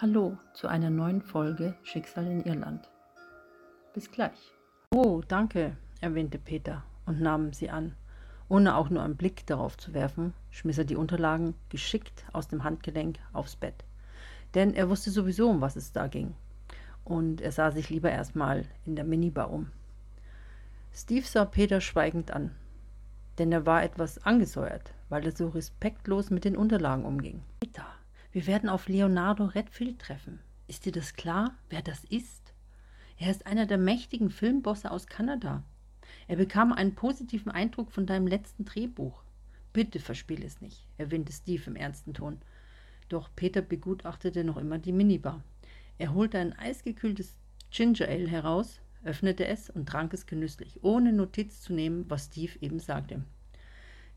Hallo zu einer neuen Folge Schicksal in Irland. Bis gleich. Oh, danke, erwähnte Peter und nahm sie an. Ohne auch nur einen Blick darauf zu werfen, schmiss er die Unterlagen geschickt aus dem Handgelenk aufs Bett. Denn er wusste sowieso, um was es da ging. Und er sah sich lieber erstmal in der Minibar um. Steve sah Peter schweigend an, denn er war etwas angesäuert, weil er so respektlos mit den Unterlagen umging. Peter, wir werden auf Leonardo Redfield treffen. Ist dir das klar, wer das ist? Er ist einer der mächtigen Filmbosse aus Kanada. Er bekam einen positiven Eindruck von deinem letzten Drehbuch. Bitte verspiel es nicht, erwähnte Steve im ernsten Ton. Doch Peter begutachtete noch immer die Minibar. Er holte ein eisgekühltes Ginger Ale heraus, öffnete es und trank es genüsslich, ohne Notiz zu nehmen, was Steve eben sagte.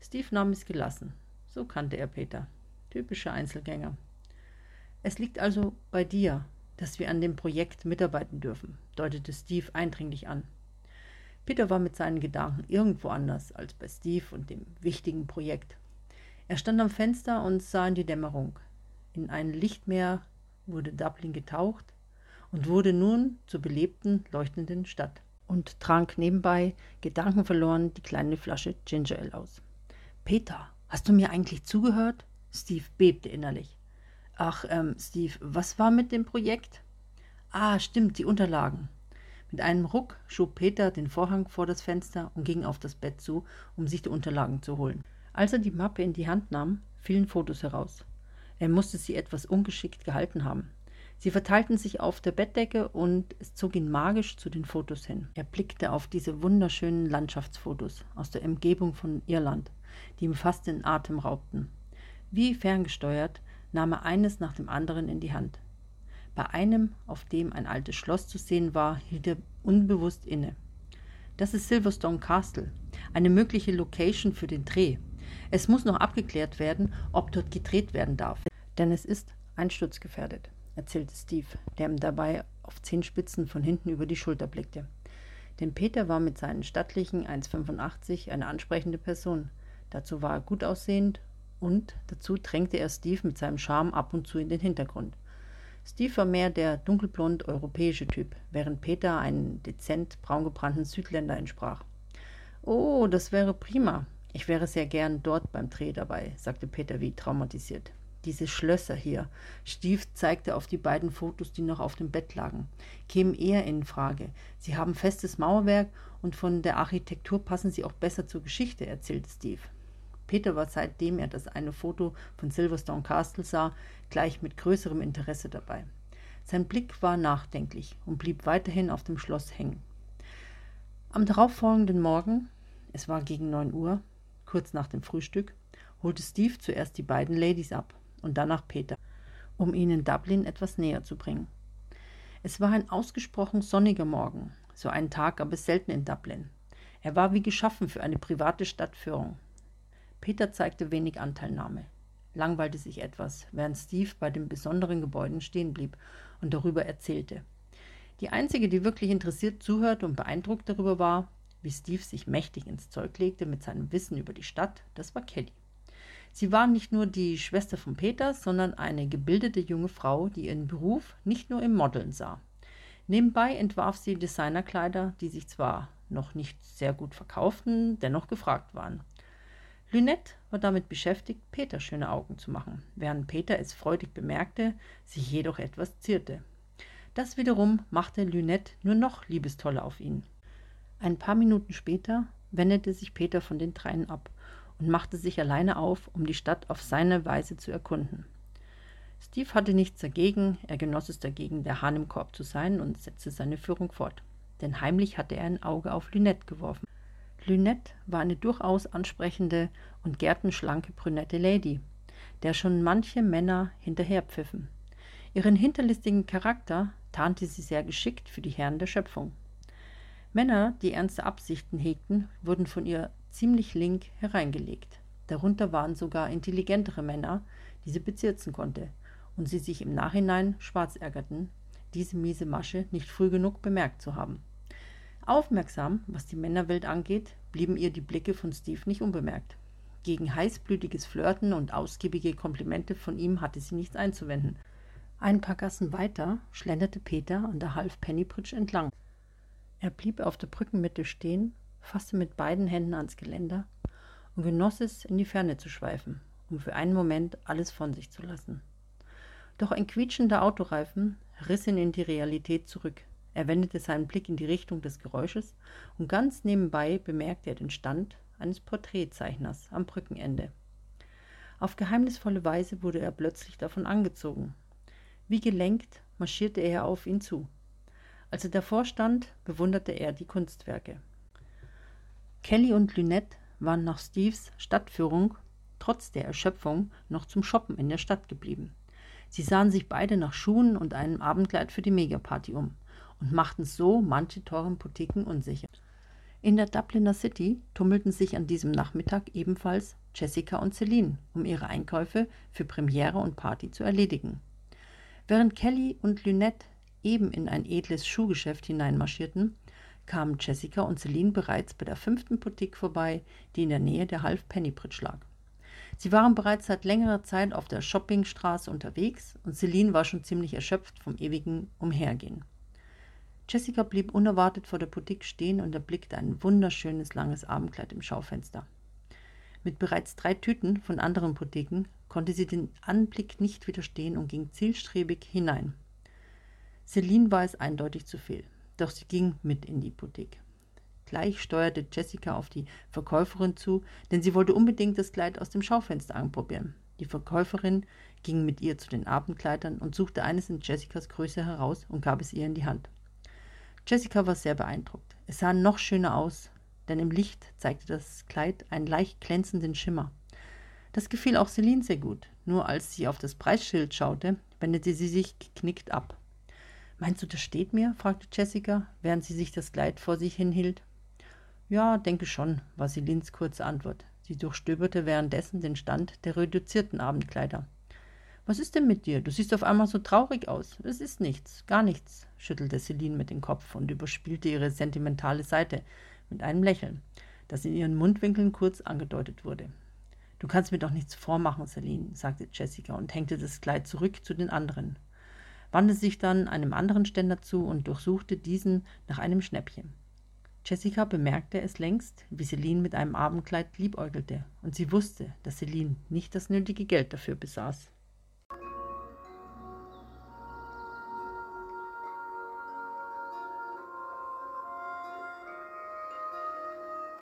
Steve nahm es gelassen. So kannte er Peter. Typischer Einzelgänger. Es liegt also bei dir, dass wir an dem Projekt mitarbeiten dürfen, deutete Steve eindringlich an. Peter war mit seinen Gedanken irgendwo anders als bei Steve und dem wichtigen Projekt. Er stand am Fenster und sah in die Dämmerung. In ein Lichtmeer wurde Dublin getaucht und wurde nun zur belebten, leuchtenden Stadt und trank nebenbei gedankenverloren die kleine Flasche Ginger Ale aus. Peter, hast du mir eigentlich zugehört? Steve bebte innerlich. Ach, ähm, Steve, was war mit dem Projekt? Ah, stimmt, die Unterlagen. Mit einem Ruck schob Peter den Vorhang vor das Fenster und ging auf das Bett zu, um sich die Unterlagen zu holen. Als er die Mappe in die Hand nahm, fielen Fotos heraus. Er musste sie etwas ungeschickt gehalten haben. Sie verteilten sich auf der Bettdecke und es zog ihn magisch zu den Fotos hin. Er blickte auf diese wunderschönen Landschaftsfotos aus der Umgebung von Irland, die ihm fast den Atem raubten. Wie ferngesteuert nahm er eines nach dem anderen in die Hand. Bei einem, auf dem ein altes Schloss zu sehen war, hielt er unbewusst inne. Das ist Silverstone Castle, eine mögliche Location für den Dreh. Es muss noch abgeklärt werden, ob dort gedreht werden darf, denn es ist einsturzgefährdet, erzählte Steve, der ihm dabei auf Zehenspitzen von hinten über die Schulter blickte. Denn Peter war mit seinen stattlichen 1,85 eine ansprechende Person. Dazu war er gut aussehend und dazu drängte er Steve mit seinem Charme ab und zu in den Hintergrund. Steve war mehr der dunkelblond europäische Typ, während Peter einen dezent braungebrannten Südländer entsprach. Oh, das wäre prima. Ich wäre sehr gern dort beim Dreh dabei, sagte Peter wie traumatisiert. Diese Schlösser hier, Steve zeigte auf die beiden Fotos, die noch auf dem Bett lagen, kämen eher in Frage. Sie haben festes Mauerwerk und von der Architektur passen sie auch besser zur Geschichte, erzählte Steve. Peter war seitdem er das eine Foto von Silverstone Castle sah, gleich mit größerem Interesse dabei. Sein Blick war nachdenklich und blieb weiterhin auf dem Schloss hängen. Am darauffolgenden Morgen, es war gegen neun Uhr, kurz nach dem Frühstück, holte Steve zuerst die beiden Ladies ab und danach Peter, um ihnen Dublin etwas näher zu bringen. Es war ein ausgesprochen sonniger Morgen, so einen Tag gab es selten in Dublin. Er war wie geschaffen für eine private Stadtführung. Peter zeigte wenig Anteilnahme, langweilte sich etwas, während Steve bei den besonderen Gebäuden stehen blieb und darüber erzählte. Die einzige, die wirklich interessiert zuhörte und beeindruckt darüber war, wie Steve sich mächtig ins Zeug legte mit seinem Wissen über die Stadt, das war Kelly. Sie war nicht nur die Schwester von Peter, sondern eine gebildete junge Frau, die ihren Beruf nicht nur im Modeln sah. Nebenbei entwarf sie Designerkleider, die sich zwar noch nicht sehr gut verkauften, dennoch gefragt waren. Lynette war damit beschäftigt, Peter schöne Augen zu machen, während Peter es freudig bemerkte, sich jedoch etwas zierte. Das wiederum machte Lynette nur noch liebestoller auf ihn. Ein paar Minuten später wendete sich Peter von den dreien ab und machte sich alleine auf, um die Stadt auf seine Weise zu erkunden. Steve hatte nichts dagegen, er genoss es dagegen, der Hahn im Korb zu sein und setzte seine Führung fort. Denn heimlich hatte er ein Auge auf Lynette geworfen. Lynette war eine durchaus ansprechende und gärtenschlanke brünette Lady, der schon manche Männer hinterherpfiffen. Ihren hinterlistigen Charakter tarnte sie sehr geschickt für die Herren der Schöpfung. Männer, die ernste Absichten hegten, wurden von ihr ziemlich link hereingelegt. Darunter waren sogar intelligentere Männer, die sie bezirzen konnte, und sie sich im Nachhinein schwarz ärgerten, diese miese Masche nicht früh genug bemerkt zu haben. Aufmerksam, was die Männerwelt angeht, blieben ihr die Blicke von Steve nicht unbemerkt. Gegen heißblütiges Flirten und ausgiebige Komplimente von ihm hatte sie nichts einzuwenden. Ein paar Gassen weiter schlenderte Peter an der Halfpenny Bridge entlang. Er blieb auf der Brückenmitte stehen, fasste mit beiden Händen ans Geländer und genoss es, in die Ferne zu schweifen, um für einen Moment alles von sich zu lassen. Doch ein quietschender Autoreifen riss ihn in die Realität zurück. Er wendete seinen Blick in die Richtung des Geräusches und ganz nebenbei bemerkte er den Stand eines Porträtzeichners am Brückenende. Auf geheimnisvolle Weise wurde er plötzlich davon angezogen. Wie gelenkt marschierte er auf ihn zu. Als er davor stand, bewunderte er die Kunstwerke. Kelly und Lynette waren nach Steves Stadtführung trotz der Erschöpfung noch zum Shoppen in der Stadt geblieben. Sie sahen sich beide nach Schuhen und einem Abendkleid für die Megaparty um und machten so manche teuren Boutiquen unsicher. In der Dubliner City tummelten sich an diesem Nachmittag ebenfalls Jessica und Celine, um ihre Einkäufe für Premiere und Party zu erledigen. Während Kelly und Lynette eben in ein edles Schuhgeschäft hineinmarschierten, kamen Jessica und Celine bereits bei der fünften Boutique vorbei, die in der Nähe der Half Penny Bridge lag. Sie waren bereits seit längerer Zeit auf der Shoppingstraße unterwegs und Celine war schon ziemlich erschöpft vom ewigen Umhergehen. Jessica blieb unerwartet vor der Boutique stehen und erblickte ein wunderschönes langes Abendkleid im Schaufenster. Mit bereits drei Tüten von anderen Boutiquen konnte sie den Anblick nicht widerstehen und ging zielstrebig hinein. Celine war es eindeutig zu viel, doch sie ging mit in die Boutique. Gleich steuerte Jessica auf die Verkäuferin zu, denn sie wollte unbedingt das Kleid aus dem Schaufenster anprobieren. Die Verkäuferin ging mit ihr zu den Abendkleidern und suchte eines in Jessicas Größe heraus und gab es ihr in die Hand. Jessica war sehr beeindruckt. Es sah noch schöner aus, denn im Licht zeigte das Kleid einen leicht glänzenden Schimmer. Das gefiel auch Celine sehr gut, nur als sie auf das Preisschild schaute, wendete sie sich geknickt ab. Meinst du, das steht mir? fragte Jessica, während sie sich das Kleid vor sich hinhielt. Ja, denke schon, war Selins kurze Antwort. Sie durchstöberte währenddessen den Stand der reduzierten Abendkleider. Was ist denn mit dir? Du siehst auf einmal so traurig aus. Es ist nichts, gar nichts, schüttelte Celine mit dem Kopf und überspielte ihre sentimentale Seite mit einem Lächeln, das in ihren Mundwinkeln kurz angedeutet wurde. Du kannst mir doch nichts vormachen, Celine, sagte Jessica und hängte das Kleid zurück zu den anderen, wandte sich dann einem anderen Ständer zu und durchsuchte diesen nach einem Schnäppchen. Jessica bemerkte es längst, wie Celine mit einem Abendkleid liebäugelte, und sie wusste, dass Celine nicht das nötige Geld dafür besaß.